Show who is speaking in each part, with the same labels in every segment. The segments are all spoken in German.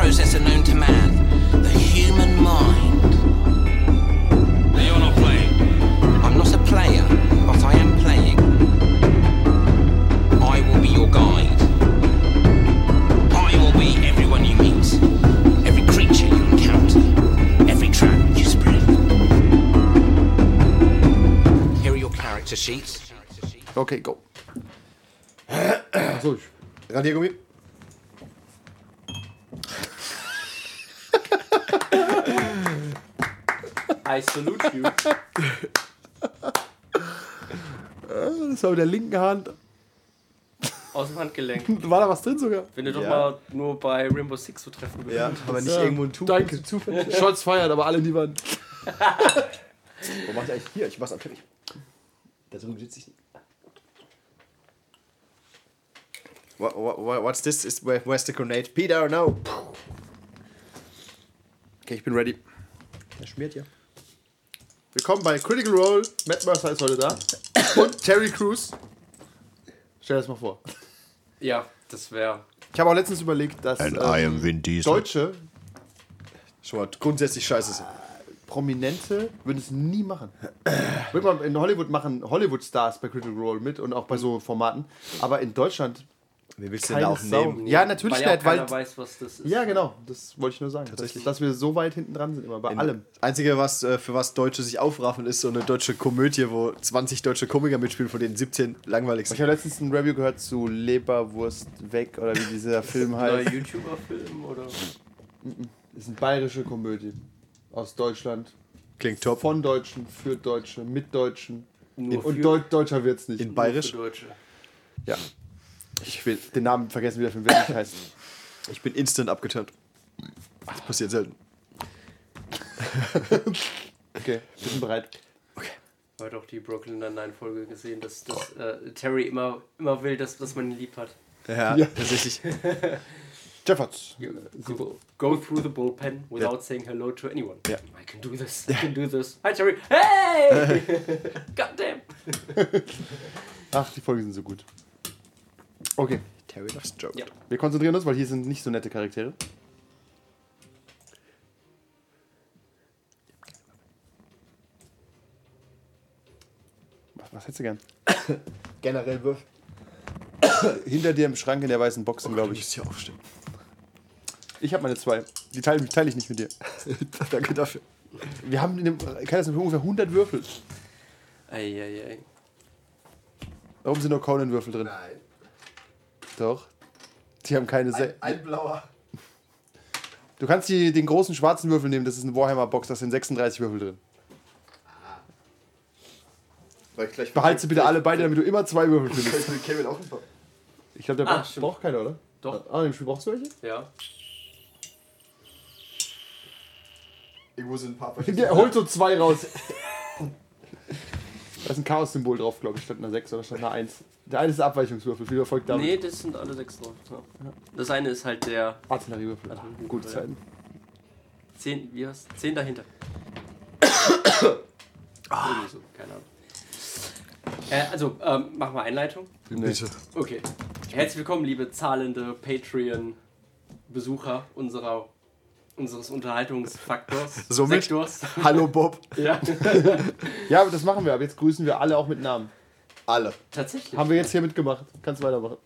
Speaker 1: processor known to man, the human mind.
Speaker 2: Now you're not playing.
Speaker 1: I'm not a player, but I am playing. I will be your guide. I will be everyone you meet, every creature you encounter, every trap you spread. Here are your character sheets.
Speaker 3: Okay, go. So,
Speaker 4: Radiergummi.
Speaker 5: I salute you.
Speaker 3: das war mit der linken Hand.
Speaker 5: Aus dem Handgelenk.
Speaker 3: War da was drin sogar?
Speaker 5: Wenn du doch
Speaker 4: Ja.
Speaker 5: mal nur bei Rainbow Six zu treffen bist.
Speaker 4: Ja, aber nicht
Speaker 3: Ja.
Speaker 4: irgendwo ein Tuch.
Speaker 3: Danke. Zufällig. Shots feiert, aber alle in die Wand.
Speaker 4: Wo macht ihr eigentlich hier? Ich mach's am Teppich. Da drüben sitze ich nicht. What, what, what- what's this? Is, where, where's the grenade? Peter, no!
Speaker 3: Okay, ich bin ready.
Speaker 4: Der schmiert ja.
Speaker 3: Willkommen bei Critical Role. Matt Mercer ist heute da. Und Terry Crews. Stell dir das mal vor.
Speaker 5: Ja, das wäre.
Speaker 3: Ich habe auch letztens überlegt, dass ähm,
Speaker 6: Vin Diesel.
Speaker 3: Deutsche
Speaker 4: Schon mal grundsätzlich scheiße sind.
Speaker 3: Prominente würden es nie machen. Würd man in Hollywood machen Hollywood-Stars bei Critical Role mit und auch bei so Formaten. Aber in Deutschland
Speaker 4: Wie willst du denn da auch
Speaker 3: Sau.
Speaker 4: nehmen?
Speaker 3: Ja, natürlich
Speaker 5: weil ja
Speaker 3: nicht, weil.
Speaker 5: keiner weiß, was das ist.
Speaker 3: Ja, genau. Das wollte ich nur sagen. Dass,
Speaker 4: Tatsächlich.
Speaker 3: dass wir so weit hinten dran sind immer bei allem.
Speaker 4: Das Einzige, was, äh, für was Deutsche sich aufraffen, ist so eine deutsche Komödie, wo 20 deutsche Komiker mitspielen, von denen 17 langweilig
Speaker 3: Ich
Speaker 4: sind.
Speaker 3: habe letztens ein Review gehört zu Leberwurst weg oder wie dieser Film
Speaker 5: Neuer
Speaker 3: heißt.
Speaker 5: YouTuber-Film oder.
Speaker 3: ist eine bayerische Komödie aus Deutschland.
Speaker 4: Klingt top.
Speaker 3: Von Deutschen, für Deutsche, mit Deutschen.
Speaker 5: Nur
Speaker 3: Und
Speaker 5: für-
Speaker 3: Deu Deutscher wird's nicht.
Speaker 4: In
Speaker 5: nur
Speaker 4: Bayerisch.
Speaker 5: für Deutsche.
Speaker 3: ja. Ich will den Namen vergessen, wie der Film wirklich heißt.
Speaker 4: Ich bin instant abgeturnt. Das passiert selten.
Speaker 3: Okay, wir sind bereit.
Speaker 5: Heute auch die Brooklyn Nine-Folge gesehen, dass, dass äh, Terry immer, immer will, dass, dass man ihn lieb hat.
Speaker 4: Ja,
Speaker 3: Ja.
Speaker 4: tatsächlich.
Speaker 3: Jeffords.
Speaker 5: Go, go through the bullpen without
Speaker 4: Ja.
Speaker 5: saying hello to anyone.
Speaker 4: Ja.
Speaker 5: I can do this. I can do this. Hi Terry. Hey! Goddamn.
Speaker 3: Ach, die Folgen sind so gut. Okay,
Speaker 4: Terry loves Joke.
Speaker 5: Ja.
Speaker 3: wir konzentrieren uns, weil hier sind nicht so nette Charaktere. Was, was hättest du gern?
Speaker 4: Generell wirf.
Speaker 3: Hinter dir im Schrank in der weißen Boxen, glaube
Speaker 4: Du
Speaker 3: ich.
Speaker 4: musst hier aufstehen.
Speaker 3: Ich habe meine zwei. Die teile teil ich nicht mit dir.
Speaker 4: Danke dafür.
Speaker 3: Wir haben in dem Keiner ungefähr 100 Würfel.
Speaker 5: Eieiei.
Speaker 3: Warum sind nur Conan-Würfel drin?
Speaker 4: Nein.
Speaker 3: Doch. Die haben keine. Se
Speaker 4: ein blauer.
Speaker 3: du kannst die, den großen schwarzen Würfel nehmen, das ist eine Warhammer-Box, da sind 36 Würfel drin.
Speaker 4: Ich gleich
Speaker 3: Behalte sie bitte alle beide, damit du immer zwei Würfel findest.
Speaker 4: mit Kevin auch ein paar.
Speaker 3: Ich glaube, der
Speaker 5: Ah,
Speaker 3: braucht, braucht keiner, oder?
Speaker 5: Doch.
Speaker 3: Ah, im Spiel brauchst du welche?
Speaker 5: Ja.
Speaker 4: Irgendwo sind ein paar
Speaker 3: Der holt so zwei raus. Da ist ein Chaos-Symbol drauf, glaube ich, statt einer 6 oder statt einer 1. Der eine ist der Abweichungswürfel, viel Erfolg damit.
Speaker 5: Nee, das sind alle sechs drauf. Ja. Das eine ist halt der
Speaker 3: Artilleriewürfel.
Speaker 5: Artilleriewürfel,
Speaker 3: Gute
Speaker 5: ja.
Speaker 3: Zeiten.
Speaker 5: 10, wie heißt 10 dahinter.
Speaker 3: Ah.
Speaker 5: So, keine Ahnung. Äh, also, ähm, machen wir Einleitung.
Speaker 4: Bitte.
Speaker 5: Okay. Herzlich willkommen, liebe zahlende Patreon-Besucher unserer, unseres Unterhaltungsfaktors.
Speaker 4: Somit?
Speaker 5: Sektors.
Speaker 4: Hallo Bob.
Speaker 5: Ja,
Speaker 3: Ja, aber das machen wir. Aber jetzt grüßen wir alle auch mit Namen.
Speaker 4: Alle.
Speaker 5: tatsächlich.
Speaker 3: Haben wir jetzt hier mitgemacht. Kannst weitermachen.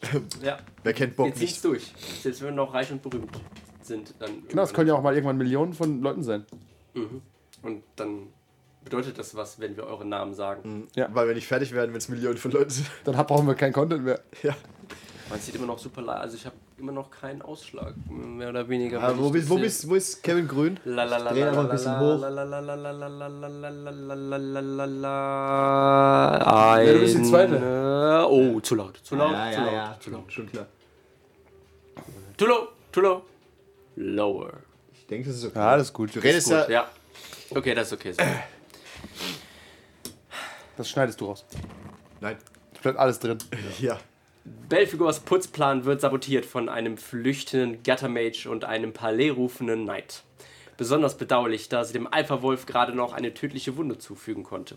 Speaker 5: Ja,
Speaker 4: Wer kennt Bob
Speaker 5: wir ziehen's
Speaker 4: nicht?
Speaker 5: durch. Selbst wenn wir noch reich und berühmt sind, dann.
Speaker 3: Genau, es können ja auch mal irgendwann Millionen von Leuten sein.
Speaker 5: Mhm. Und dann bedeutet das was, wenn wir eure Namen sagen.
Speaker 3: Ja.
Speaker 4: Weil wir nicht fertig werden, wenn es Millionen von Leuten sind.
Speaker 3: Dann brauchen wir keinen Content mehr.
Speaker 4: Ja.
Speaker 5: Man sieht immer noch super leid. Also ich habe immer noch keinen Ausschlag, mehr oder weniger. Ja,
Speaker 4: wo, bist, wo, bist, wo ist Kevin Grün? Dreh einfach ein bisschen hoch.
Speaker 3: Ja, du bist die zweite.
Speaker 5: Oh, zu laut, zu laut,
Speaker 4: ja,
Speaker 5: zu, laut
Speaker 4: ja,
Speaker 5: zu laut.
Speaker 4: Schon klar.
Speaker 5: Too low, too low. Lower.
Speaker 4: Ich denke, das ist okay.
Speaker 3: Ja, das ist gut.
Speaker 4: Du redest
Speaker 5: gut.
Speaker 4: ja.
Speaker 5: Okay, das ist okay. So.
Speaker 3: Das schneidest du raus.
Speaker 4: Nein.
Speaker 3: Es bleibt alles drin.
Speaker 4: ja.
Speaker 5: Belfigors Putzplan wird sabotiert von einem flüchtenden Gattermage und einem Palais-rufenden Knight. Besonders bedauerlich, da sie dem Alpha-Wolf gerade noch eine tödliche Wunde zufügen konnte.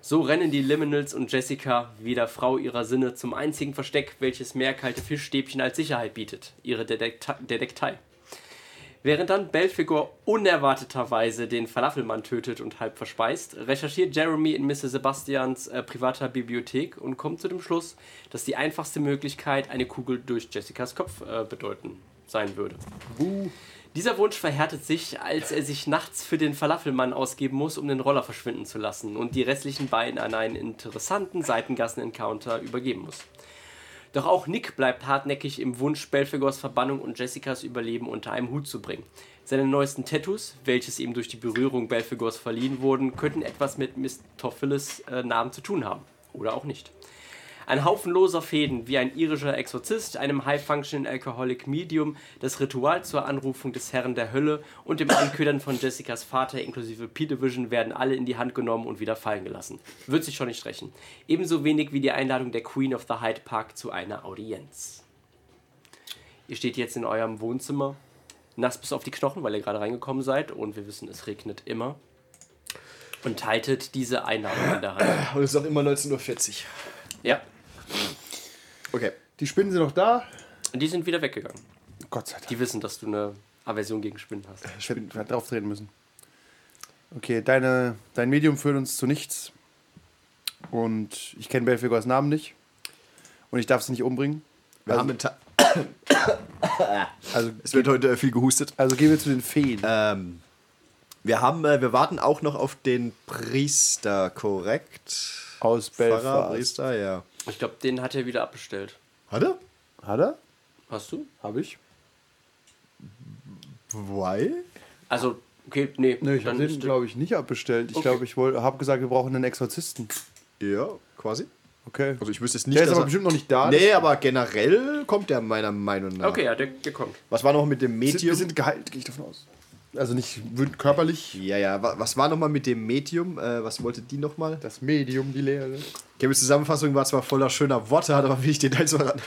Speaker 5: So rennen die Liminals und Jessica, wieder Frau ihrer Sinne, zum einzigen Versteck, welches mehr kalte Fischstäbchen als Sicherheit bietet, ihre Detektei. Während dann Belphegor unerwarteterweise den Falafelmann tötet und halb verspeist, recherchiert Jeremy in Mr. Sebastians äh, privater Bibliothek und kommt zu dem Schluss, dass die einfachste Möglichkeit eine Kugel durch Jessicas Kopf äh, bedeuten sein würde. Dieser Wunsch verhärtet sich, als er sich nachts für den Falafelmann ausgeben muss, um den Roller verschwinden zu lassen und die restlichen beiden an einen interessanten Seitengassen-Encounter übergeben muss. Doch auch Nick bleibt hartnäckig im Wunsch, Belphegors Verbannung und Jessicas Überleben unter einem Hut zu bringen. Seine neuesten Tattoos, welches ihm durch die Berührung Belphegors verliehen wurden, könnten etwas mit Mistopheles äh, Namen zu tun haben. Oder auch nicht. Ein Haufen loser Fäden, wie ein irischer Exorzist, einem High-Functioning Alcoholic Medium, das Ritual zur Anrufung des Herrn der Hölle und dem Anködern von Jessicas Vater inklusive P-Division werden alle in die Hand genommen und wieder fallen gelassen. Wird sich schon nicht rächen. Ebenso wenig wie die Einladung der Queen of the Hyde Park zu einer Audienz. Ihr steht jetzt in eurem Wohnzimmer, nass bis auf die Knochen, weil ihr gerade reingekommen seid und wir wissen, es regnet immer. Und haltet diese Einladung in der Hand.
Speaker 4: Und es ist auch immer 19.40 Uhr.
Speaker 5: Ja,
Speaker 4: Okay.
Speaker 3: Die Spinnen sind noch da.
Speaker 5: und die sind wieder weggegangen.
Speaker 3: Gott sei Dank.
Speaker 5: Die wissen, dass du eine Aversion gegen Spinnen hast.
Speaker 3: Ich hätte drauf treten müssen. Okay, deine, dein Medium führt uns zu nichts. Und ich kenne Belfegors Namen nicht. Und ich darf sie nicht umbringen.
Speaker 4: Wir
Speaker 3: Also-
Speaker 4: haben
Speaker 3: Also,
Speaker 4: es wird heute viel gehustet.
Speaker 3: also gehen wir zu den Feen.
Speaker 4: Ähm, wir haben, äh, wir warten auch noch auf den Priester, korrekt?
Speaker 3: Aus
Speaker 4: Pfarrer,
Speaker 3: Belfast.
Speaker 4: Priester, ja.
Speaker 5: Ich glaube, den hat er wieder abbestellt.
Speaker 4: Hat er?
Speaker 3: Hat er?
Speaker 5: Hast du?
Speaker 3: Habe ich?
Speaker 4: Why?
Speaker 5: Also, okay, nee.
Speaker 3: Nö, ich habe den, glaube ich, nicht abbestellt. Ich
Speaker 5: Okay.
Speaker 3: glaube, ich habe gesagt, wir brauchen einen Exorzisten.
Speaker 4: Ja, quasi.
Speaker 3: Okay.
Speaker 4: Also ich wüsste es nicht.
Speaker 3: Der ist aber
Speaker 4: er-
Speaker 3: bestimmt noch nicht da.
Speaker 4: Nee, aber generell kommt der meiner Meinung nach.
Speaker 5: Okay, ja, der, der kommt.
Speaker 4: Was war noch mit dem
Speaker 3: Wir sind, wir
Speaker 4: Medium?
Speaker 3: sind geheilt, gehe ich davon aus. Also nicht körperlich.
Speaker 4: ja, ja. wa- Was war noch mal mit dem Medium? Äh, was wollte die noch mal?
Speaker 3: Das Medium, die Lehre.
Speaker 4: Chemis Zusammenfassung war zwar voller schöner Worte, hat aber wenig Details verraten.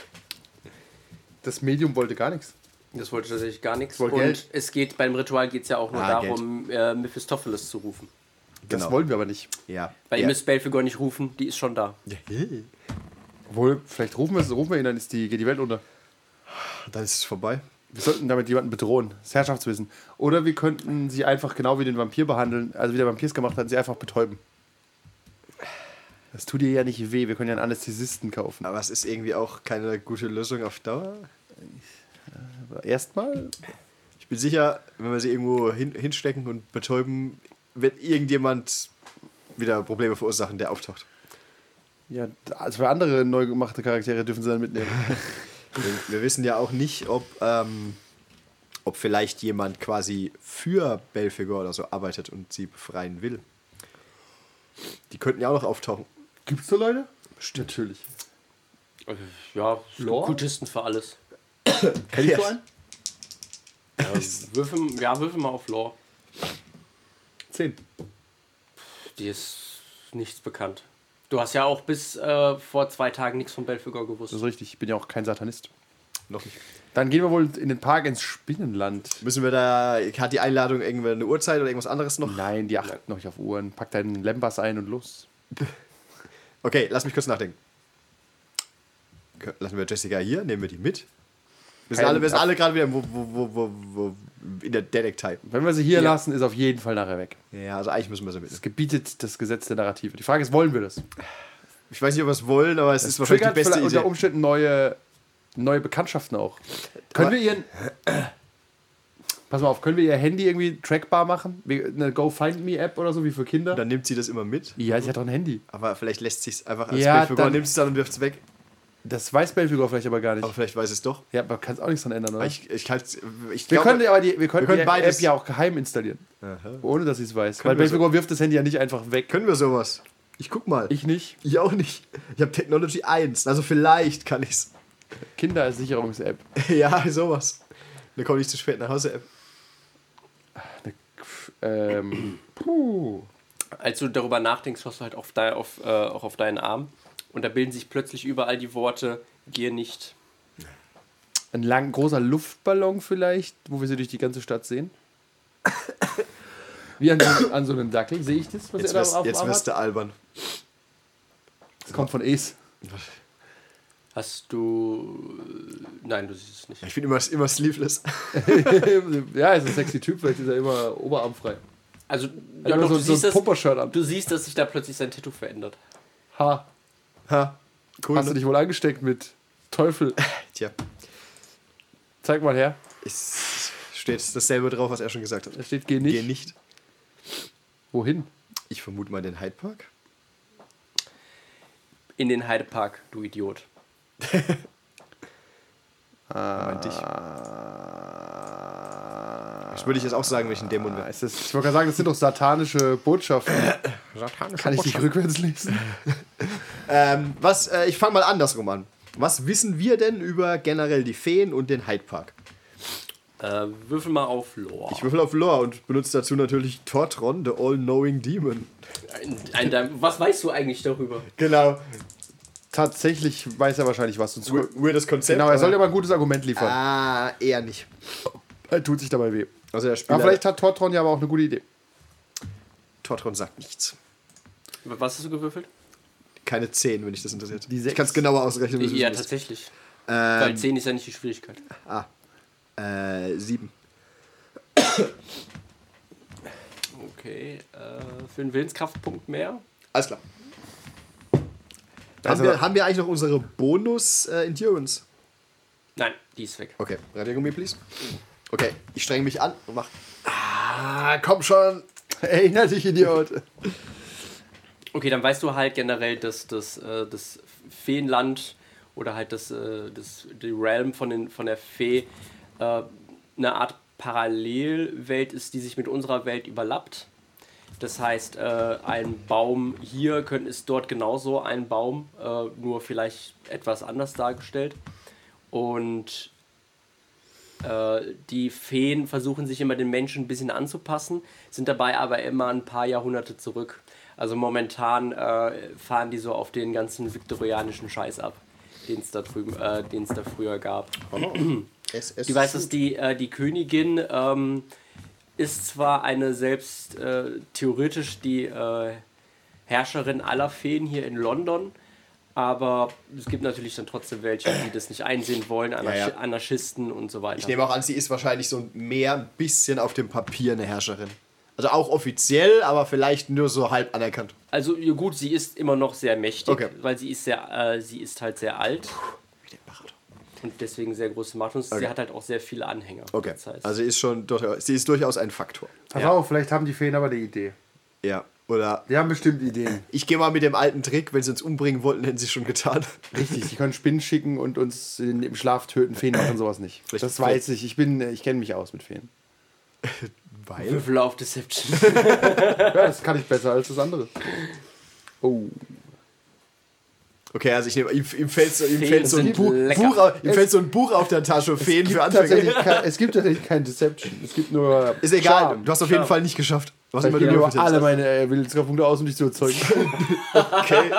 Speaker 3: Das Medium wollte gar nichts.
Speaker 5: Das wollte tatsächlich gar nichts. Und
Speaker 3: Geld.
Speaker 5: es geht beim Ritual geht es ja auch nur
Speaker 4: Ah,
Speaker 5: darum, äh, Mephistopheles zu rufen.
Speaker 3: Das
Speaker 4: Genau.
Speaker 3: wollen wir aber nicht.
Speaker 4: Ja.
Speaker 5: Weil ihr
Speaker 4: ja.
Speaker 5: müsst Belphegor nicht rufen, die ist schon da.
Speaker 3: Obwohl, vielleicht rufen wir, es- rufen wir ihn, dann ist die, geht die Welt unter.
Speaker 4: Dann ist es vorbei.
Speaker 3: Wir sollten damit jemanden bedrohen. Das Herrschaftswissen. Oder wir könnten sie einfach genau wie den Vampir behandeln, also wie der Vampir es gemacht hat, sie einfach betäuben. Das tut ihr ja nicht weh. Wir können ja einen Anästhesisten kaufen.
Speaker 4: Aber es ist irgendwie auch keine gute Lösung auf Dauer.
Speaker 3: Aber erstmal,
Speaker 4: Ich bin sicher, wenn wir sie irgendwo hin, hinstecken und betäuben, wird irgendjemand wieder Probleme verursachen, der auftaucht.
Speaker 3: ja, also für andere neu gemachte Charaktere dürfen sie dann mitnehmen.
Speaker 4: Wir, wissen ja auch nicht, ob, ähm, ob vielleicht jemand quasi für Belphegor oder so arbeitet und sie befreien will. Die könnten ja auch noch auftauchen.
Speaker 3: Gibt es so Leute? Natürlich.
Speaker 5: Ja,
Speaker 3: Lore?
Speaker 5: Kultisten für alles.
Speaker 3: Kenn ich so einen?
Speaker 5: Ja, würfel, ja, würfel mal auf Lore.
Speaker 3: Zehn.
Speaker 5: Die ist nichts bekannt. Du hast ja auch bis äh, vor zwei Tagen nichts von Belphegor gewusst.
Speaker 3: Das ist richtig. Ich bin ja auch kein Satanist.
Speaker 4: Noch nicht.
Speaker 3: Dann gehen wir wohl in den Park ins Spinnenland.
Speaker 4: Müssen wir da, hat die Einladung irgendwann eine Uhrzeit oder irgendwas anderes noch?
Speaker 3: Nein, die achten noch nicht auf Uhren. Pack deinen Lembas ein und los.
Speaker 4: Okay, lass mich kurz nachdenken. Lassen wir Jessica hier, nehmen wir die mit. Wir sind alle, wir sind alle gerade wieder wo, wo, wo, wo, in der Detektei.
Speaker 3: Wenn wir sie hier
Speaker 5: Ja.
Speaker 3: lassen, ist auf jeden Fall nachher weg.
Speaker 4: Ja, also eigentlich müssen wir sie
Speaker 3: Das
Speaker 4: mit.
Speaker 3: gebietet das Gesetz der Narrative. Die Frage ist, wollen wir das?
Speaker 4: Ich weiß nicht, ob wir es wollen, aber es ist wahrscheinlich die beste Idee.
Speaker 3: unter Umständen neue, neue Bekanntschaften auch. Können wir ihren. Pass mal auf, können wir ihr Handy irgendwie trackbar machen? Eine Go-Find-Me-App oder so, wie für Kinder?
Speaker 4: Dann nimmt sie das immer mit,
Speaker 3: ja, sie hat doch ein Handy.
Speaker 4: aber vielleicht lässt sie es einfach als
Speaker 3: Ja,
Speaker 4: Belphegor,
Speaker 3: dann-
Speaker 4: nimmt es dann und wirft es weg.
Speaker 3: Das weiß Belfigur vielleicht aber gar nicht.
Speaker 4: Aber vielleicht weiß es doch.
Speaker 3: ja, man kann es auch nichts dran ändern, oder?
Speaker 4: Ich, ich, halt, ich
Speaker 3: wir
Speaker 4: glaube,
Speaker 3: können aber die, wir können
Speaker 4: können
Speaker 3: die. App ja auch geheim installieren. Ohne dass sie es weiß. Weil
Speaker 4: wir so-
Speaker 3: Belfigur wirft das Handy ja nicht einfach weg.
Speaker 4: können wir sowas. Ich guck mal.
Speaker 3: Ich nicht.
Speaker 4: Ich auch nicht. Ich habe Technology 1, also vielleicht kann ich's.
Speaker 3: Kindersicherungs-App.
Speaker 4: ja, sowas. Da komme ich zu spät nach Hause. App.
Speaker 3: Ähm, puh.
Speaker 5: Als du darüber nachdenkst, schaust du halt auf dein, auf, äh, auch auf deinen Arm. Und da bilden sich plötzlich überall die Worte, gier nicht.
Speaker 3: Ein lang, großer Luftballon vielleicht, wo wir sie durch die ganze Stadt sehen. Wie an so, an so einem Dackel. Sehe ich das, was
Speaker 4: Jetzt
Speaker 3: er
Speaker 4: wirst,
Speaker 3: da auf
Speaker 4: jetzt wirst du albern.
Speaker 3: Das kommt von Ace.
Speaker 5: Hast du Nein, du siehst es nicht.
Speaker 4: Ich bin immer, immer sleeveless.
Speaker 3: ja, er ist ein sexy Typ, vielleicht ist er immer oberarmfrei.
Speaker 5: Also,
Speaker 3: Ja,
Speaker 5: doch,
Speaker 3: so,
Speaker 5: du,
Speaker 3: so
Speaker 5: siehst
Speaker 3: ein
Speaker 5: das, du siehst, dass sich da plötzlich sein Tattoo verändert.
Speaker 3: Ha,
Speaker 4: Ha. Cool.
Speaker 3: hast du
Speaker 4: ne?
Speaker 3: dich wohl angesteckt mit Teufel?
Speaker 4: Tja,
Speaker 3: Zeig mal her.
Speaker 4: es steht dasselbe drauf, was er schon gesagt hat.
Speaker 3: Da steht geh nicht.
Speaker 4: Geh nicht.
Speaker 3: Wohin?
Speaker 4: Ich vermute mal den Hyde Park.
Speaker 5: In den Heidepark, du Idiot.
Speaker 4: Meinte ich. Das würde ich jetzt auch sagen, wenn ich ein Dämon
Speaker 3: Ah,
Speaker 4: wäre.
Speaker 3: ich wollte gerade sagen, das sind doch satanische Botschaften. Kann ich nicht rückwärts lesen?
Speaker 4: Ähm, was, äh, ich fange mal andersrum an. Was wissen wir denn über generell die Feen und den Hyde Park?
Speaker 5: Äh, würfel mal auf Lore.
Speaker 4: Ich würfel auf Lore und benutze dazu natürlich Tortron, the All-Knowing Demon.
Speaker 5: Ein, ein, was weißt du eigentlich darüber?
Speaker 4: Genau.
Speaker 3: Tatsächlich weiß er wahrscheinlich was. Sonst
Speaker 4: We- Weirdes Konzept.
Speaker 3: genau, er soll
Speaker 4: aber-
Speaker 3: aber ein gutes Argument liefern.
Speaker 4: Ah, eher nicht.
Speaker 3: Er tut sich dabei weh.
Speaker 4: Also der Spieler.
Speaker 3: Aber vielleicht hat Tortron ja aber auch eine gute Idee.
Speaker 4: Tortron sagt nichts.
Speaker 5: Was hast du gewürfelt?
Speaker 4: Keine 10, wenn dich das interessiert.
Speaker 3: Die
Speaker 4: ich kann es genauer ausrechnen. du
Speaker 5: Ja, tatsächlich. Weil
Speaker 4: Ähm,
Speaker 5: 10 ist ja nicht die Schwierigkeit.
Speaker 4: äh, 7.
Speaker 5: Okay, äh, für einen Willenskraftpunkt mehr.
Speaker 4: Alles klar.
Speaker 3: Also-
Speaker 4: haben, wir, haben wir eigentlich noch unsere Bonus-Endurance?
Speaker 5: Nein, die ist weg.
Speaker 4: okay, Radiergummi, please. Okay, ich strenge mich an und mach. Ah, komm schon.
Speaker 3: Erinner dich, Idiot.
Speaker 5: Okay, dann weißt du halt generell, dass das, äh, das Feenland oder halt das, äh, das die Realm von, den, von der Fee äh, eine Art Parallelwelt ist, die sich mit unserer Welt überlappt. Das heißt, ein Baum hier könnte, ist dort genauso ein Baum, nur vielleicht etwas anders dargestellt. Und äh, die Feen versuchen sich immer den Menschen ein bisschen anzupassen, sind dabei aber immer ein paar Jahrhunderte zurück. Also momentan äh, fahren die so auf den ganzen viktorianischen Scheiß ab, den es da drüben, äh, den es da früher gab.
Speaker 4: Es, es
Speaker 5: Du weißt, dass die, äh, die Königin ähm, ist zwar eine selbst äh, theoretisch die äh, Herrscherin aller Feen hier in London, aber es gibt natürlich dann trotzdem welche, die das nicht einsehen wollen, Anarchi
Speaker 4: Ja, ja.
Speaker 5: Anarchisten und so weiter.
Speaker 4: Ich nehme auch an, sie ist wahrscheinlich so mehr ein bisschen auf dem Papier eine Herrscherin. Also auch offiziell, aber vielleicht nur so halb anerkannt.
Speaker 5: Also gut, sie ist immer noch sehr mächtig,
Speaker 4: Okay.
Speaker 5: weil sie ist sehr, äh, sie ist halt sehr alt
Speaker 4: Wie der Bart.
Speaker 5: und deswegen sehr große Macht und
Speaker 4: Okay.
Speaker 5: sie hat halt auch sehr viele Anhänger.
Speaker 4: Okay,
Speaker 5: Das heißt,
Speaker 4: also ist schon durchaus, sie ist durchaus ein Faktor.
Speaker 3: Pass
Speaker 5: Ja.
Speaker 3: auf, vielleicht haben die Feen aber eine Idee.
Speaker 4: Ja. Oder
Speaker 3: Die haben bestimmt Ideen.
Speaker 4: ich gehe mal mit dem alten Trick, wenn sie uns umbringen wollten, hätten sie es schon getan.
Speaker 3: Richtig, die können Spinnen schicken und uns in, im Schlaf töten. Feen machen sowas nicht.
Speaker 4: Vielleicht-
Speaker 3: das weiß ich. Ich bin, ich kenne mich aus mit Feen.
Speaker 4: Weil.
Speaker 5: Würfel auf Deception.
Speaker 3: Ja, das kann ich besser als das andere. Oh.
Speaker 4: Okay, also ich nehme, ihm, ihm fällt so, ihm
Speaker 5: Feen
Speaker 4: fällt so ein Buch, ihm fällt so ein Buch auf der Tasche, Feen
Speaker 3: Es
Speaker 4: für
Speaker 3: gibt,
Speaker 4: Anfänger.
Speaker 3: tatsächlich kein, es gibt tatsächlich kein Deception. Es gibt nur.
Speaker 4: Ist egal,
Speaker 3: Charme.
Speaker 4: du hast auf jeden Fall nicht geschafft. Was
Speaker 3: Ich
Speaker 4: immer du gewürfelt
Speaker 3: alle
Speaker 4: hast.
Speaker 3: meine äh, Willenskraftpunkte aus, um dich zu überzeugen.
Speaker 4: Okay.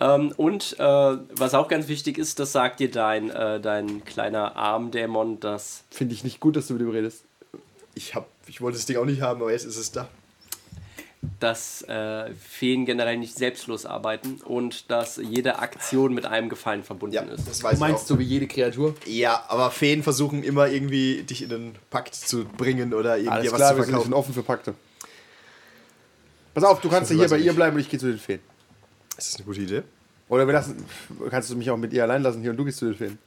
Speaker 5: Ähm, und äh, was auch ganz wichtig ist, das sagt dir dein, äh, dein kleiner Armdämon, dass,
Speaker 3: Finde ich nicht gut, dass du mit ihm redest.
Speaker 4: Ich, hab, ich wollte das Ding auch nicht haben, aber jetzt ist es da.
Speaker 5: Dass äh, Feen generell nicht selbstlos arbeiten und dass jede Aktion mit einem Gefallen verbunden
Speaker 4: Ja,
Speaker 5: ist.
Speaker 4: das weiß
Speaker 3: Du meinst
Speaker 4: ich
Speaker 3: so wie jede Kreatur?
Speaker 4: Ja, aber Feen versuchen immer irgendwie dich in den Pakt zu bringen oder irgendwie
Speaker 3: Alles
Speaker 4: was
Speaker 3: klar,
Speaker 4: zu
Speaker 3: wir sind
Speaker 4: verkaufen.
Speaker 3: offen für Pakte. Pass auf, du kannst ja hier bei
Speaker 4: ich
Speaker 3: ihr
Speaker 4: nicht.
Speaker 3: bleiben und ich gehe zu den Feen.
Speaker 4: Das ist eine gute Idee.
Speaker 3: Oder wir lassen, kannst du mich auch mit ihr allein lassen hier und du gehst zu den Feen.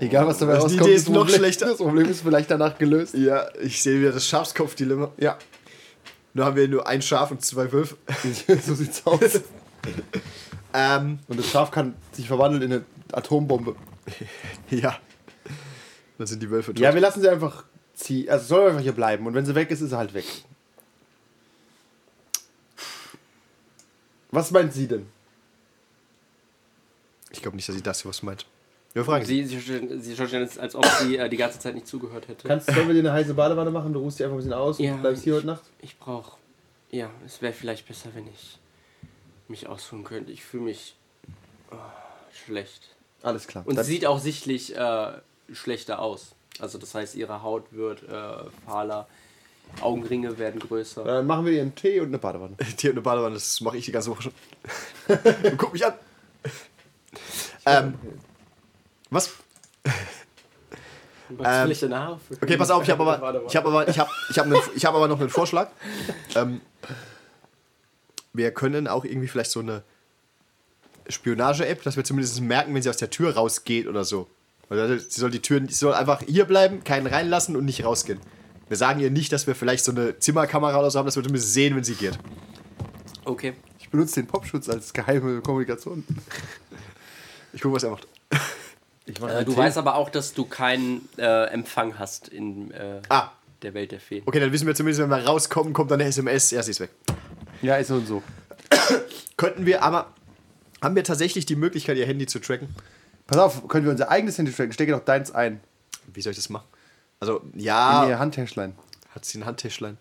Speaker 3: Egal, was dabei
Speaker 4: Also die
Speaker 3: rauskommt.
Speaker 4: Idee
Speaker 3: das
Speaker 4: ist noch
Speaker 3: Problem-
Speaker 4: schlechter.
Speaker 3: Das Problem ist vielleicht danach gelöst.
Speaker 4: Ja, ich sehe wieder das Schafskopf-Dilemma.
Speaker 3: Ja,
Speaker 4: Nur haben wir nur ein Schaf und zwei Wölfe.
Speaker 3: so sieht's aus.
Speaker 4: Ähm,
Speaker 3: Und das Schaf kann sich verwandeln in eine Atombombe.
Speaker 4: ja. Dann sind die Wölfe tot.
Speaker 3: Ja, wir lassen sie einfach ziehen. Also soll einfach hier bleiben. Und wenn sie weg ist, ist sie halt weg. Was meint sie denn?
Speaker 4: ich glaube nicht, dass sie das hier was meint. Wir fragen sie.
Speaker 5: Sie, schaut jetzt, als ob sie äh, die ganze Zeit nicht zugehört hätte.
Speaker 3: Kannst, sollen wir dir eine heiße Badewanne machen? Du ruhst dich einfach ein bisschen aus und
Speaker 5: Ja.
Speaker 3: bleibst hier heute Nacht?
Speaker 5: Ich brauche. Ja, es wäre vielleicht besser, wenn ich mich ausruhen könnte. Ich fühle mich oh, schlecht.
Speaker 3: Alles klar.
Speaker 5: Und sie sieht auch sichtlich äh, schlechter aus. Also das heißt, ihre Haut wird äh, fahler, Augenringe werden größer.
Speaker 3: Dann machen wir ihr einen Tee und eine Badewanne.
Speaker 4: Hier eine Badewanne, das mache ich die ganze Woche schon. Und guck mich an. ähm, Was?
Speaker 5: Was will ich denn haben?
Speaker 4: Okay, pass auf, ich habe aber, ich habe aber, ich habe, ich habe, ich habe aber noch einen Vorschlag. Ähm, wir können auch irgendwie vielleicht so eine Spionage-App, dass wir zumindest merken, wenn sie aus der Tür rausgeht oder so. Also sie soll die Tür, sie soll einfach hier bleiben, keinen reinlassen und nicht rausgehen. Wir sagen ihr nicht, dass wir vielleicht so eine Zimmerkamera oder so haben, dass wir zumindest sehen, wenn sie geht.
Speaker 5: Okay.
Speaker 3: Ich benutze den Popschutz als geheime Kommunikation.
Speaker 4: Ich gucke, was er macht.
Speaker 5: Äh, du weißt aber auch, dass du keinen äh, Empfang hast in äh,
Speaker 4: Ah,
Speaker 5: der Welt der Feen.
Speaker 4: okay, dann wissen wir zumindest, wenn wir rauskommen, kommt dann eine SMS. Ja, sie ist weg.
Speaker 3: Ja, ist so und so.
Speaker 4: Könnten wir aber, haben wir tatsächlich die Möglichkeit, ihr Handy zu tracken?
Speaker 3: Pass auf, können wir unser eigenes Handy tracken? Stecke doch deins ein.
Speaker 4: Wie soll ich das machen? Also,
Speaker 3: In
Speaker 4: ja,
Speaker 3: ihr Handtäschlein.
Speaker 4: hat sie ein Handtäschlein.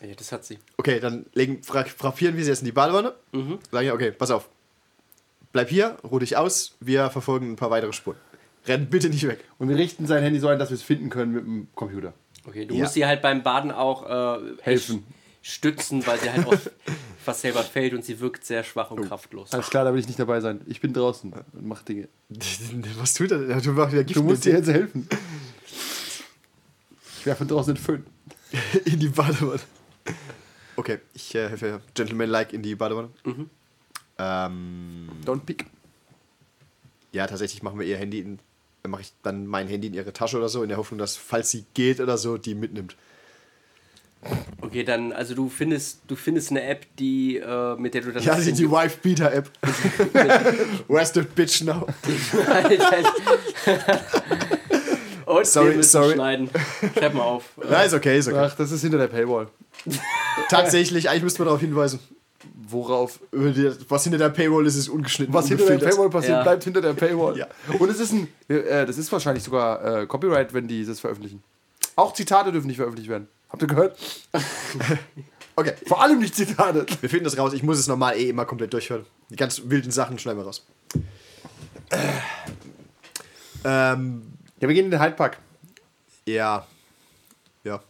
Speaker 5: Ja, das hat sie.
Speaker 4: Okay, dann legen, fra frappieren wir sie jetzt in die Badewanne. Sagen ja, okay, pass auf. Bleib hier, ruh dich aus, wir verfolgen ein paar weitere Spuren. Renn bitte nicht weg.
Speaker 3: Und wir richten sein Handy so ein, dass wir es finden können mit dem Computer.
Speaker 5: Okay, du
Speaker 4: Ja.
Speaker 5: musst ihr halt beim Baden auch äh,
Speaker 3: Helfen.
Speaker 5: stützen, weil sie halt auch fast selber fällt und sie wirkt sehr schwach und kraftlos.
Speaker 3: Alles klar, da will ich nicht dabei sein. Ich bin draußen und mach Dinge.
Speaker 4: Was tut er denn? Du machst wieder Gift
Speaker 3: Du musst dir jetzt helfen. Ich werfe draußen den Föhn.
Speaker 4: in die Badewanne. Okay, ich äh, helfe Gentleman-like in die Badewanne. Ähm,
Speaker 3: Don't peek.
Speaker 4: ja, tatsächlich machen wir ihr Handy in. Dann mache ich dann mein Handy in ihre Tasche oder so, in der Hoffnung, dass, falls sie geht oder so, die mitnimmt.
Speaker 5: Okay, dann, also du findest, du findest eine App, die, äh, mit der du dann.
Speaker 4: Ja, sie die Wife-Beater-App. Where's the bitch now?
Speaker 5: Und
Speaker 4: Sorry, sorry.
Speaker 5: schneiden. Schreib mal auf.
Speaker 4: Na, ist okay, ist okay.
Speaker 3: Ach, das ist hinter der Paywall.
Speaker 4: Tatsächlich, eigentlich müsste man darauf hinweisen.
Speaker 3: Worauf?
Speaker 4: Was hinter der Paywall ist, ist ungeschnitten.
Speaker 3: Was hinter der. Paywall passiert,
Speaker 5: Ja.
Speaker 3: bleibt hinter der Paywall.
Speaker 4: Ja.
Speaker 3: Und es ist ein, äh, das ist wahrscheinlich sogar äh, Copyright, wenn die das veröffentlichen. Auch Zitate dürfen nicht veröffentlicht werden. Habt ihr gehört?
Speaker 4: Okay,
Speaker 3: Vor allem nicht Zitate.
Speaker 4: wir finden das raus. Ich muss es normal eh immer komplett durchhören. Die ganz wilden Sachen schneiden wir raus. Ähm,
Speaker 3: Ja, wir gehen in den Hyde Park.
Speaker 4: ja. Ja.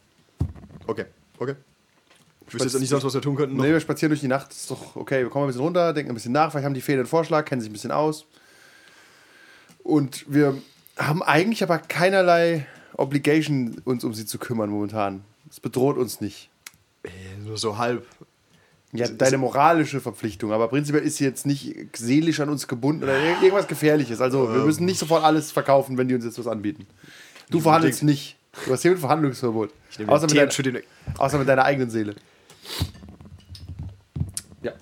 Speaker 4: Okay, okay. Ich wüsste jetzt nicht sonst, was wir tun könnten. noch.
Speaker 3: Nee, wir spazieren durch die Nacht. Ist doch okay. Wir kommen ein bisschen runter, denken ein bisschen nach. Vielleicht haben die Fäden einen Vorschlag, kennen sich ein bisschen aus. Und wir haben eigentlich aber keinerlei Obligation, uns um sie zu kümmern momentan. Es bedroht uns nicht.
Speaker 4: Nur so halb.
Speaker 3: Ja, deine moralische Verpflichtung, aber prinzipiell ist sie jetzt nicht seelisch an uns gebunden oder ir- irgendwas Gefährliches. Also, wir müssen nicht sofort alles verkaufen, wenn die uns jetzt was anbieten. Du verhandelst nicht. Du hast hier ein Verhandlungsverbot.
Speaker 4: Ich nehme
Speaker 3: Außer mit,
Speaker 4: Tee und
Speaker 3: dein,
Speaker 4: schütte ihn weg.
Speaker 3: außer mit deiner eigenen Seele. Ja.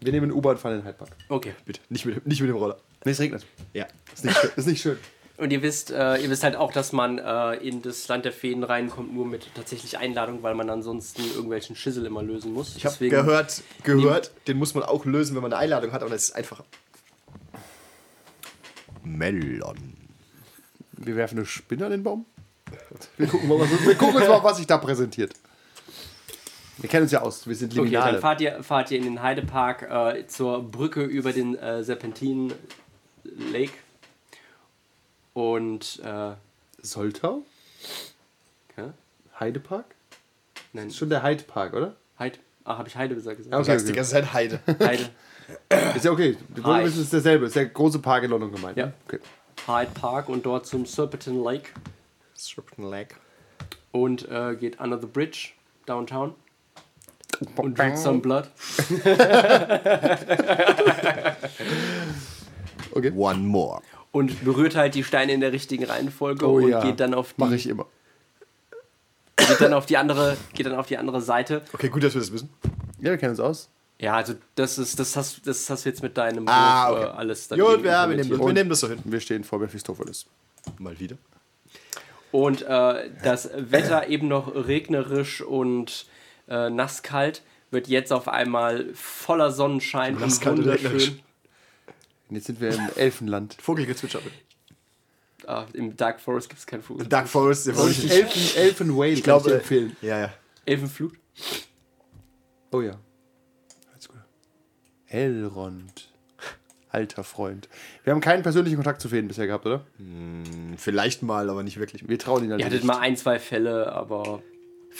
Speaker 3: Wir nehmen den U-Bahn, fahren in den Hyde Park.
Speaker 5: Okay.
Speaker 4: Bitte, nicht mit, nicht mit dem Roller.
Speaker 3: Nee, es regnet.
Speaker 4: Ja.
Speaker 3: Ist nicht schön. Ist nicht schön.
Speaker 5: Und ihr wisst, äh, ihr wisst halt auch, dass man äh, in das Land der Feen reinkommt, nur mit tatsächlich Einladung, weil man ansonsten irgendwelchen Schissel immer lösen muss.
Speaker 4: Ich habe gehört, gehört, den muss man auch lösen, wenn man eine Einladung hat, aber das ist einfacher. Melon.
Speaker 3: Wir werfen eine Spinne an den Baum. Wir gucken, mal, was, wir gucken uns mal, was sich da präsentiert. Wir kennen uns ja aus. Wir sind
Speaker 5: Okay,
Speaker 3: Liminale.
Speaker 5: dann fahrt ihr, fahrt ihr in den Heidepark äh, zur Brücke über den äh, Serpentin Lake. Und, äh,
Speaker 3: Soltau?
Speaker 5: hä?
Speaker 3: Heidepark?
Speaker 5: Nein,
Speaker 3: Ist schon der Hyde Park, oder?
Speaker 5: Heid. Ah, habe ich Heide gesagt?
Speaker 3: Ja,
Speaker 4: Du
Speaker 3: okay,
Speaker 4: sagst die
Speaker 3: okay.
Speaker 4: ganze Zeit Heide.
Speaker 5: Heide.
Speaker 3: Ist ja okay. Die Brücke
Speaker 5: Hyde.
Speaker 3: ist es derselbe. Ist der große Park in London gemeint.
Speaker 5: Ja.
Speaker 3: ne? Okay.
Speaker 5: Hyde Park und dort zum Serpentin Lake.
Speaker 4: Serpent Lake.
Speaker 5: Und äh, geht under the bridge downtown. Und drink some blood.
Speaker 3: okay.
Speaker 4: One more.
Speaker 5: Und berührt halt die Steine in der richtigen Reihenfolge
Speaker 3: Oh
Speaker 5: und
Speaker 3: ja.
Speaker 5: geht dann auf die
Speaker 3: Mache ich immer.
Speaker 5: geht dann auf die andere geht dann auf die andere Seite.
Speaker 4: Okay, gut, dass wir das wissen.
Speaker 3: Ja, wir kennen uns aus.
Speaker 5: Ja, also das ist das hast das hast du jetzt mit deinem
Speaker 4: Ah, okay.
Speaker 5: äh, alles dann
Speaker 4: Gut, ja, wir nehmen, das, wir nehmen das so hin.
Speaker 3: Wir stehen vor Mephistopheles.
Speaker 4: Mal wieder.
Speaker 5: Und äh, das Wetter eben noch regnerisch und äh, nasskalt wird jetzt auf einmal voller Sonnenschein und wunderschön.
Speaker 3: Und jetzt sind wir im Elfenland.
Speaker 4: Vogelgezwitscher.
Speaker 5: Ah, Im Dark Forest gibt es keinen Vogel.
Speaker 4: Dark Forest, der wollte ich nicht.
Speaker 3: Elfen, Elfen Whale, ich
Speaker 4: glaube,
Speaker 3: kann ich dir empfehlen.
Speaker 4: Ja, ja.
Speaker 5: Elfenflut.
Speaker 3: Oh ja. Alles gut. Elrond. Alter Freund. Wir haben keinen persönlichen Kontakt zu Feen bisher gehabt, oder?
Speaker 4: Vielleicht mal, aber nicht wirklich.
Speaker 3: Wir trauen ihnen halt
Speaker 5: Ihr hattet
Speaker 3: nicht.
Speaker 5: mal ein, zwei Fälle, aber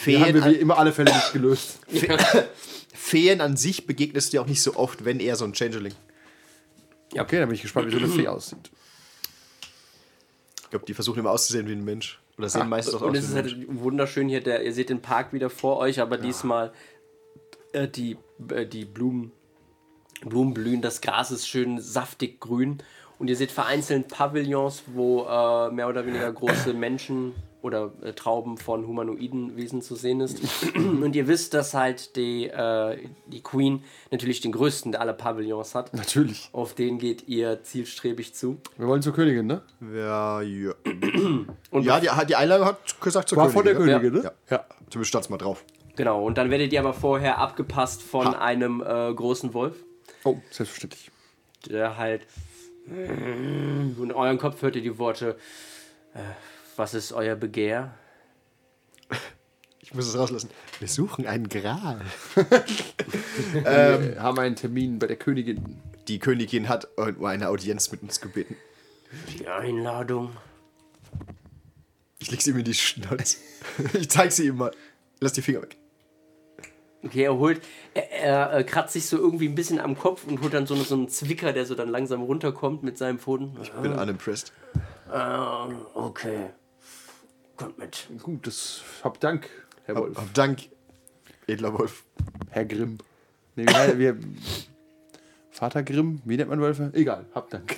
Speaker 3: Wir haben
Speaker 4: Feen,
Speaker 3: wir wie
Speaker 4: an,
Speaker 3: immer alle Fälle nicht gelöst.
Speaker 4: Feen an sich begegnest du ja auch nicht so oft, wenn eher so ein Changeling.
Speaker 3: Okay, dann bin ich gespannt, wie so eine Fee aussieht.
Speaker 4: Ich glaube, die versuchen immer auszusehen wie ein Mensch. Oder sehen meistens auch
Speaker 5: Und
Speaker 4: aus
Speaker 5: es ist
Speaker 4: wie ein Mensch.
Speaker 5: halt wunderschön hier, der, ihr seht den Park wieder vor euch, aber diesmal äh, die, äh, die Blumen, Blumen blühen, das Gras ist schön saftig grün und ihr seht vereinzelt Pavillons, wo äh, mehr oder weniger große Menschen oder äh, Trauben von humanoiden Wesen zu sehen ist. und ihr wisst, dass halt die, äh, die Queen natürlich den größten aller Pavillons hat.
Speaker 3: Natürlich.
Speaker 5: Auf den geht ihr zielstrebig zu.
Speaker 3: Wir wollen zur Königin, ne?
Speaker 4: Ja, ja. ja die, die Einladung hat gesagt zur
Speaker 3: War von der
Speaker 4: ja?
Speaker 3: Königin, ne?
Speaker 4: Ja. Zumindest stand mal drauf.
Speaker 5: Genau, und dann werdet ihr aber vorher abgepasst von einem äh, großen Wolf.
Speaker 3: Oh, selbstverständlich.
Speaker 5: der halt und in eurem Kopf hört ihr die Worte äh, was ist euer Begehr?
Speaker 4: Ich muss es rauslassen. Wir suchen einen Gral.
Speaker 3: Wir haben einen Termin bei der Königin.
Speaker 4: Die Königin hat um eine Audienz mit uns gebeten.
Speaker 5: Die Einladung.
Speaker 4: Ich leg sie ihm in die Schnauze. Ich zeig sie ihm mal. Lass die Finger weg.
Speaker 5: Okay, er holt, er, er kratzt sich so irgendwie ein bisschen am Kopf und holt dann so, so einen Zwicker, der so dann langsam runterkommt mit seinem Pfoten.
Speaker 4: Ich bin unimpressed.
Speaker 5: Ähm, okay. Kommt mit.
Speaker 3: Gut, das hab Dank, Herr
Speaker 4: Hab,
Speaker 3: Wolf.
Speaker 4: hab Dank, edler Wolf.
Speaker 3: Herr Grimm. Nee, heißt- wir, Vater Grimm, wie nennt man Wölfe? Egal, hab Dank.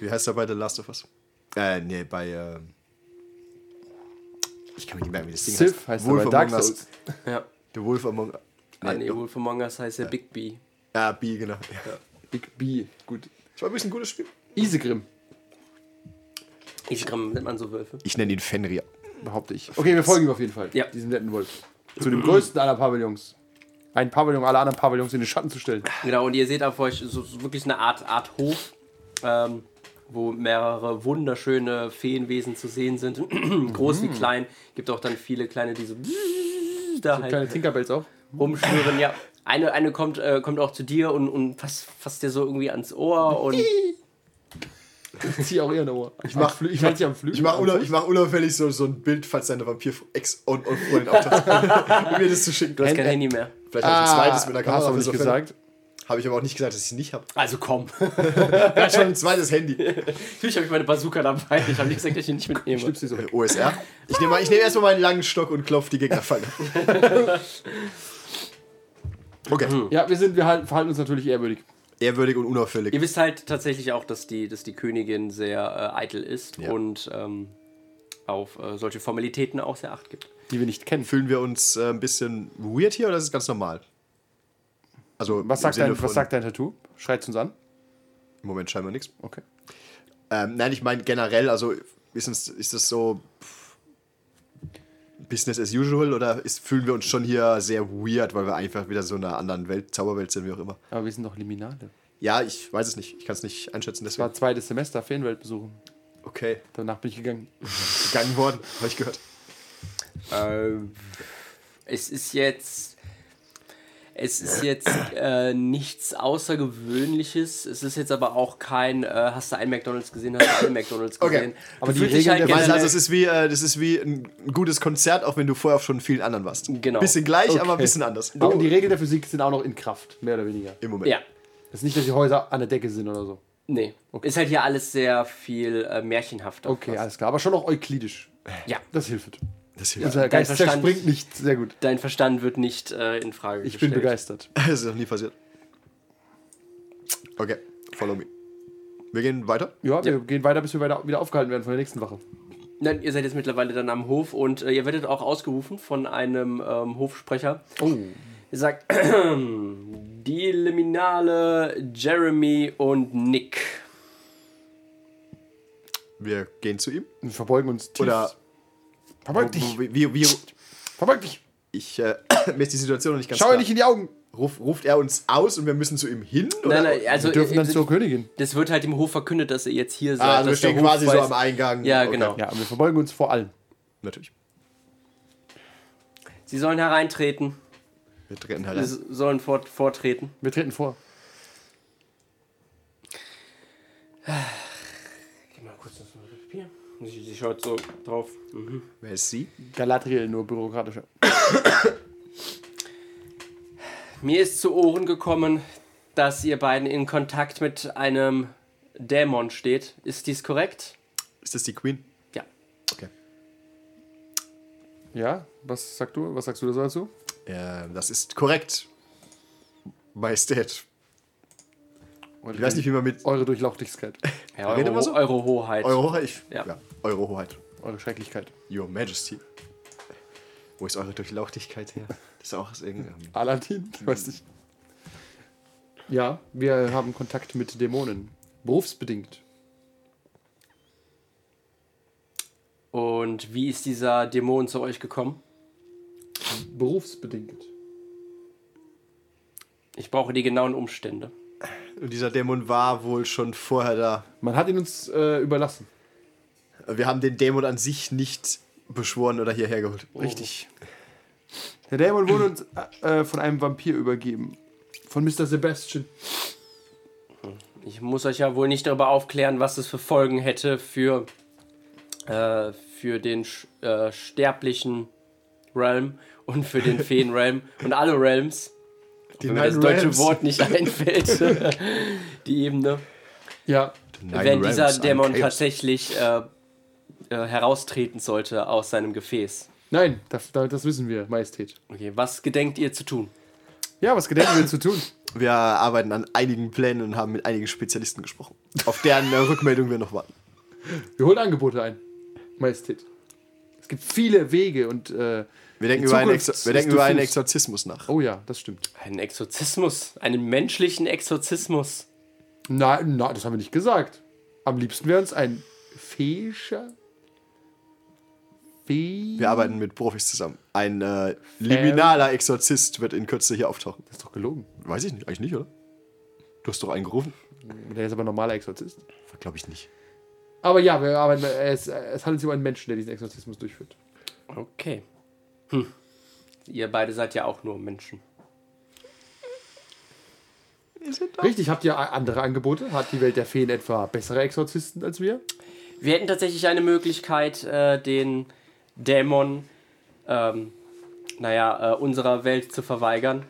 Speaker 4: Wie heißt er bei The Last of Us? Äh, nee, bei. ähm ich kann mich nicht merken, wie das Ding
Speaker 3: Sith
Speaker 4: heißt.
Speaker 3: heißt
Speaker 4: Wolf
Speaker 3: bei Dark
Speaker 4: Among Us.
Speaker 3: Souls.
Speaker 5: Ja.
Speaker 4: The Wolf Among
Speaker 5: Ah, nee,
Speaker 4: doch.
Speaker 5: Wolf Among Us heißt der Big B.
Speaker 4: Ja, B, genau. Ja.
Speaker 3: Big B, gut.
Speaker 4: Das war ein bisschen ein gutes Spiel.
Speaker 3: Isegrim,
Speaker 5: Ich Gramm nennt man so Wölfe.
Speaker 4: Ich nenne ihn Fenrir.
Speaker 3: behaupte ich. Okay, wir folgen ihm auf jeden Fall.
Speaker 5: Ja.
Speaker 3: Diesem netten Wolf. Zu dem größten aller Pavillons. Ein Pavillon aller anderen Pavillons in den Schatten zu stellen.
Speaker 5: Genau, und ihr seht auf euch so, so wirklich eine Art, Art Hof, ähm, wo mehrere wunderschöne Feenwesen zu sehen sind. Groß wie klein. Gibt auch dann viele kleine, die so da halt
Speaker 3: Kleine Tinkerbells auch.
Speaker 5: rumschnüren. Ja, eine, eine kommt, äh, kommt auch zu dir und, und fasst, fasst dir so irgendwie ans Ohr und
Speaker 3: Ich zieh auch eher eine Ohr. Ich mach, ich mach sie am Flügel.
Speaker 4: Ich mache unau ich mach unauffällig so, so ein Bild, falls deine Vampir-Ex und, und Freundin auftaucht, um mir das zu schicken.
Speaker 5: du hast kein Handy mehr.
Speaker 4: Vielleicht habe ich ein zweites mit der Kamera.
Speaker 3: Ah, Hast du nicht gesagt.
Speaker 4: Habe ich aber auch nicht gesagt, dass ich es nicht habe.
Speaker 5: Also komm.
Speaker 4: Er hat schon ein zweites Handy.
Speaker 5: Natürlich habe ich meine Bazooka dabei. Ich habe nicht gesagt, dass ich ihn nicht mitnehme.
Speaker 3: Schnippst sie so weg.
Speaker 4: OSR. Ich nehme ich nehme erstmal meinen langen Stock und klopfe die Gegner fallen. Okay.
Speaker 3: Ja, wir, sind, wir halten, verhalten uns natürlich ehrwürdig.
Speaker 4: Ehrwürdig und unauffällig.
Speaker 5: Ihr wisst halt tatsächlich auch, dass die, dass die Königin sehr äh, eitel ist
Speaker 4: Ja.
Speaker 5: und ähm, auf äh, solche Formalitäten auch sehr acht gibt.
Speaker 3: Die wir nicht kennen.
Speaker 4: Fühlen wir uns äh, ein bisschen weird hier oder ist es ganz normal? Also,
Speaker 3: Was sagt, dein, was sagt dein Tattoo? Schreit uns an?
Speaker 4: Im Moment scheinbar nichts.
Speaker 3: Okay.
Speaker 4: Ähm, nein, ich meine generell, also ist, uns, ist das so pff, Business as usual oder ist, fühlen wir uns schon hier sehr weird, weil wir einfach wieder so in einer anderen Welt, Zauberwelt sind, wie auch immer?
Speaker 3: Aber wir sind doch Liminale.
Speaker 4: Ja, ich weiß es nicht. Ich kann es nicht einschätzen.
Speaker 3: Das war zweites Semester Ferienwelt besuchen.
Speaker 4: Okay,
Speaker 3: Danach bin ich gegangen.
Speaker 4: gegangen worden, habe ich gehört.
Speaker 5: Ähm, es ist jetzt. Es ist jetzt äh, nichts Außergewöhnliches. Es ist jetzt aber auch kein, äh, hast du einen McDonalds gesehen, hast du einen McDonalds
Speaker 4: Okay.
Speaker 5: gesehen.
Speaker 3: Aber
Speaker 5: Du
Speaker 3: die Regeln der
Speaker 4: Meinst du, also, es ist wie, äh, das ist wie ein, gutes Konzert, auch wenn du vorher schon vielen anderen warst.
Speaker 5: Genau.
Speaker 4: Bisschen gleich,
Speaker 3: Okay.
Speaker 4: aber ein bisschen anders.
Speaker 3: Aber die Regeln der Physik sind auch noch in Kraft, mehr oder weniger.
Speaker 4: Im Moment.
Speaker 5: Ja,
Speaker 3: Das ist nicht, dass die Häuser an der Decke sind oder so.
Speaker 5: nee. Ist halt hier alles sehr viel äh, märchenhafter.
Speaker 3: Okay,
Speaker 5: fast.
Speaker 3: alles klar. Aber schon noch euklidisch.
Speaker 5: Ja,
Speaker 3: Das hilft.
Speaker 4: Das,
Speaker 3: Unser
Speaker 5: Dein
Speaker 3: Geist
Speaker 5: Verstand-
Speaker 3: zerspringt nicht. Sehr gut.
Speaker 5: dein Verstand wird nicht äh, in Frage
Speaker 3: Ich bin
Speaker 5: gestellt.
Speaker 3: begeistert.
Speaker 4: das ist noch nie passiert. Okay, follow me. Wir gehen weiter.
Speaker 3: Ja, wir gehen weiter, bis wir weiter, wieder aufgehalten werden von der nächsten Wache.
Speaker 5: Nein, ihr seid jetzt mittlerweile dann am Hof und äh, ihr werdet auch ausgerufen von einem ähm, Hofsprecher.
Speaker 3: Oh.
Speaker 5: Ihr sagt, die Liminale, Jeremy und Nick.
Speaker 4: Wir gehen zu ihm.
Speaker 3: Wir verbeugen uns tief.
Speaker 4: Oder
Speaker 3: Verbeug dich.
Speaker 4: wie, wie, wie,
Speaker 3: Verbeug dich.
Speaker 4: ich, äh, mir ist die Situation noch nicht ganz
Speaker 3: Schau
Speaker 4: klar.
Speaker 3: ihr nicht in die Augen.
Speaker 4: Ruf, ruft er uns aus und wir müssen zu ihm hin?
Speaker 5: Nein, nein, also
Speaker 3: Wir dürfen
Speaker 5: äh,
Speaker 3: dann zur Königin.
Speaker 5: das wird halt im Hof verkündet, dass ihr jetzt hier seid.
Speaker 4: ah, also wir stehen quasi so
Speaker 5: weiß-
Speaker 4: am Eingang.
Speaker 5: Ja,
Speaker 4: Okay.
Speaker 5: genau.
Speaker 3: Ja, und wir verbeugen uns vor allen.
Speaker 4: Natürlich.
Speaker 5: Sie sollen hereintreten.
Speaker 4: Wir treten
Speaker 5: Sie
Speaker 4: herein.
Speaker 5: sollen fort, vortreten.
Speaker 3: Wir treten vor.
Speaker 5: Geh mal kurz das Papier. Sie, sie schaut so drauf. Mhm.
Speaker 4: Wer ist sie?
Speaker 3: Galadriel, nur bürokratischer.
Speaker 5: Mir ist zu Ohren gekommen, dass ihr beiden in Kontakt mit einem Dämon steht. Ist dies korrekt?
Speaker 4: Ist das die Queen?
Speaker 5: Ja.
Speaker 4: Okay.
Speaker 3: Ja, was sagst du? Was sagst du dazu?
Speaker 4: Ja, das ist korrekt. Majestät. Ich weiß nicht, wie man mit
Speaker 3: Eure Durchlauchtigkeit,
Speaker 5: ja
Speaker 4: Rede mal
Speaker 5: Euro,
Speaker 4: so.
Speaker 5: Eure Hoheit.
Speaker 4: Eure Hoheit. Ich,
Speaker 5: Ja.
Speaker 4: ja. Eure Hoheit.
Speaker 3: eure Schrecklichkeit.
Speaker 4: Your Majesty. Wo ist eure Durchlauchtigkeit her? Das ist auch aus irgendeinem.
Speaker 3: Aladdin? Ich weiß nicht. Ja, wir haben Kontakt mit Dämonen. Berufsbedingt.
Speaker 5: Und wie ist dieser Dämon zu euch gekommen?
Speaker 3: Berufsbedingt.
Speaker 5: Ich brauche die genauen Umstände.
Speaker 4: Und dieser Dämon war wohl schon vorher da.
Speaker 3: Man hat ihn uns äh, überlassen.
Speaker 4: Wir haben den Dämon an sich nicht beschworen oder hierher geholt.
Speaker 3: Richtig. Der Dämon wurde uns äh, von einem Vampir übergeben. Von Mr. Sebastian.
Speaker 5: Ich muss euch ja wohl nicht darüber aufklären, was es für Folgen hätte für, äh, für den äh, sterblichen Realm und für den Feen-Realm und alle Realms.
Speaker 4: Die
Speaker 5: Wenn mir das deutsche
Speaker 4: Realms.
Speaker 5: Wort nicht einfällt. die Ebene.
Speaker 3: Ja,
Speaker 5: wenn dieser Dämon tatsächlich äh, äh, heraustreten sollte aus seinem Gefäß.
Speaker 3: nein, das, das wissen wir, Majestät.
Speaker 5: Okay, was gedenkt ihr zu tun?
Speaker 3: Ja, was gedenken wir zu tun?
Speaker 4: Wir arbeiten an einigen Plänen und haben mit einigen Spezialisten gesprochen. Auf deren äh, Rückmeldung wir noch warten.
Speaker 3: Wir holen Angebote ein, Majestät. Es gibt viele Wege und. Äh,
Speaker 4: Wir denken, über einen, wir denken über einen. Exorzismus nach.
Speaker 3: oh ja, das stimmt.
Speaker 5: Einen Exorzismus, einen menschlichen Exorzismus.
Speaker 3: Nein, nein, das haben wir nicht gesagt. Am liebsten wäre uns ein Feischer.
Speaker 4: Wir arbeiten mit Profis zusammen. Ein äh, liminaler Exorzist wird in Kürze hier auftauchen.
Speaker 3: Das ist doch gelogen.
Speaker 4: Weiß ich nicht, eigentlich nicht, oder? Du hast doch einen gerufen?
Speaker 3: Der ist aber normaler Exorzist.
Speaker 4: Glaube ich nicht.
Speaker 3: Aber ja, wir arbeiten, es, es handelt sich um einen Menschen, der diesen Exorzismus durchführt.
Speaker 5: Okay. Hm. Ihr beide seid ja auch nur Menschen.
Speaker 3: Richtig, habt ihr andere Angebote? Hat die Welt der Feen etwa bessere Exorzisten als wir?
Speaker 5: Wir hätten tatsächlich eine Möglichkeit, äh, den Dämon, ähm, naja, äh, unserer Welt zu verweigern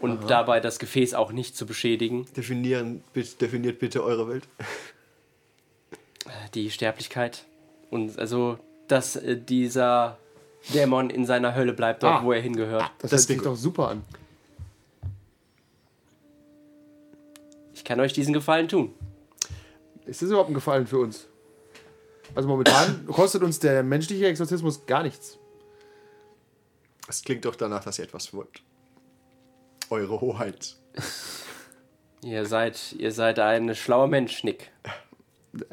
Speaker 5: und dabei das Gefäß auch nicht zu beschädigen.
Speaker 4: Definieren, bitte, definiert bitte eure Welt.
Speaker 5: Die Sterblichkeit. Und also, dass äh, dieser Dämon in seiner Hölle bleibt, dort,
Speaker 3: Ah.
Speaker 5: wo er hingehört.
Speaker 3: Das,
Speaker 4: Das
Speaker 3: hört sich doch super an.
Speaker 5: Ich kann euch diesen Gefallen tun.
Speaker 3: Ist das überhaupt ein Gefallen für uns? Also momentan kostet uns der menschliche Exorzismus gar nichts.
Speaker 4: Es klingt doch danach, dass ihr etwas wollt. Eure Hoheit.
Speaker 5: Ihr seid, ihr seid ein schlauer Mensch, Nick.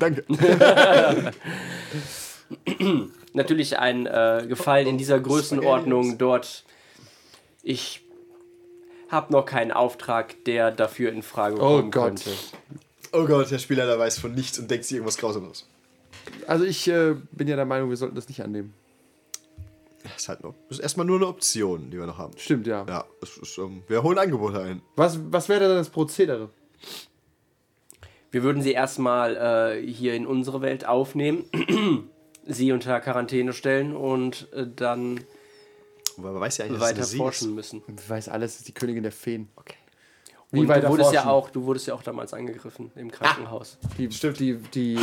Speaker 4: Danke.
Speaker 5: Natürlich ein äh, Gefallen in dieser Größenordnung dort. Ich habe noch keinen Auftrag, der dafür in Frage
Speaker 3: Oh
Speaker 5: kommen
Speaker 3: Gott.
Speaker 5: könnte.
Speaker 4: Oh Gott, der Spieler weiß von nichts und denkt sich irgendwas Grausames.
Speaker 3: Also ich äh, bin ja der Meinung, wir sollten das nicht annehmen.
Speaker 4: Das ist halt noch. Das ist erstmal nur eine Option, die wir noch haben.
Speaker 3: Stimmt, ja.
Speaker 4: Ja, es ist, ähm, wir holen Angebote ein.
Speaker 3: Was, was wäre denn das Prozedere?
Speaker 5: Wir würden sie erstmal äh, hier in unsere Welt aufnehmen, sie unter Quarantäne stellen und äh, dann
Speaker 4: Aber man weiß ja eigentlich, dass
Speaker 5: weiter
Speaker 4: es sie
Speaker 5: forschen
Speaker 4: ist.
Speaker 5: müssen.
Speaker 3: Ich weiß alles, das ist die Königin der Feen.
Speaker 4: Okay.
Speaker 3: Wie
Speaker 5: und du wurdest ja
Speaker 3: forschen?
Speaker 5: auch, du wurdest ja auch damals angegriffen im Krankenhaus.
Speaker 3: Die, Stimmt. Die, die,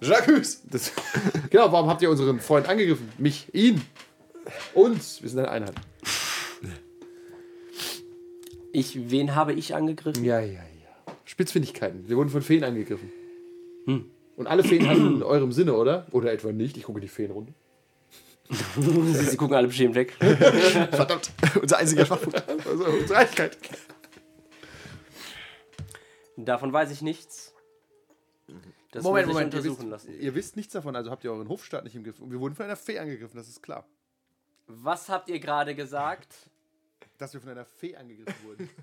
Speaker 4: Jacques!
Speaker 3: das, genau, warum habt ihr unseren Freund angegriffen? Mich, ihn, uns. Wir sind eine Einheit.
Speaker 5: Ich, wen habe ich angegriffen?
Speaker 3: Ja, ja, ja. Spitzfindigkeiten. Wir wurden von Feen angegriffen. Und alle Feen handeln in eurem Sinne, oder? Oder etwa nicht? Ich gucke die Feenrunde.
Speaker 5: Sie, sie gucken alle bestimmt weg.
Speaker 4: Verdammt, unser einziger Schwachpunkt.
Speaker 3: Also, unsere Einigkeit.
Speaker 5: Davon weiß ich nichts. Das
Speaker 3: Moment,
Speaker 5: muss ich
Speaker 3: Moment. Ihr
Speaker 5: untersuchen
Speaker 3: wisst,
Speaker 5: lassen.
Speaker 3: ihr wisst nichts davon, also habt ihr euren Hofstaat nicht im Griff. Und wir wurden von einer Fee angegriffen, das ist klar.
Speaker 5: Was habt ihr gerade gesagt?
Speaker 3: Dass wir von einer Fee angegriffen wurden.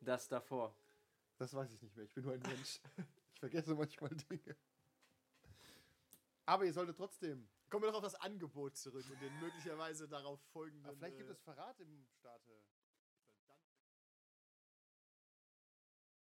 Speaker 5: Das davor.
Speaker 3: Das weiß ich nicht mehr. Ich bin nur ein Mensch. Ich vergesse manchmal Dinge. Aber ihr solltet trotzdem.
Speaker 4: Kommen wir doch auf das Angebot zurück und den möglicherweise darauf folgenden.
Speaker 3: Vielleicht gibt
Speaker 4: äh,
Speaker 3: es Verrat im Staate.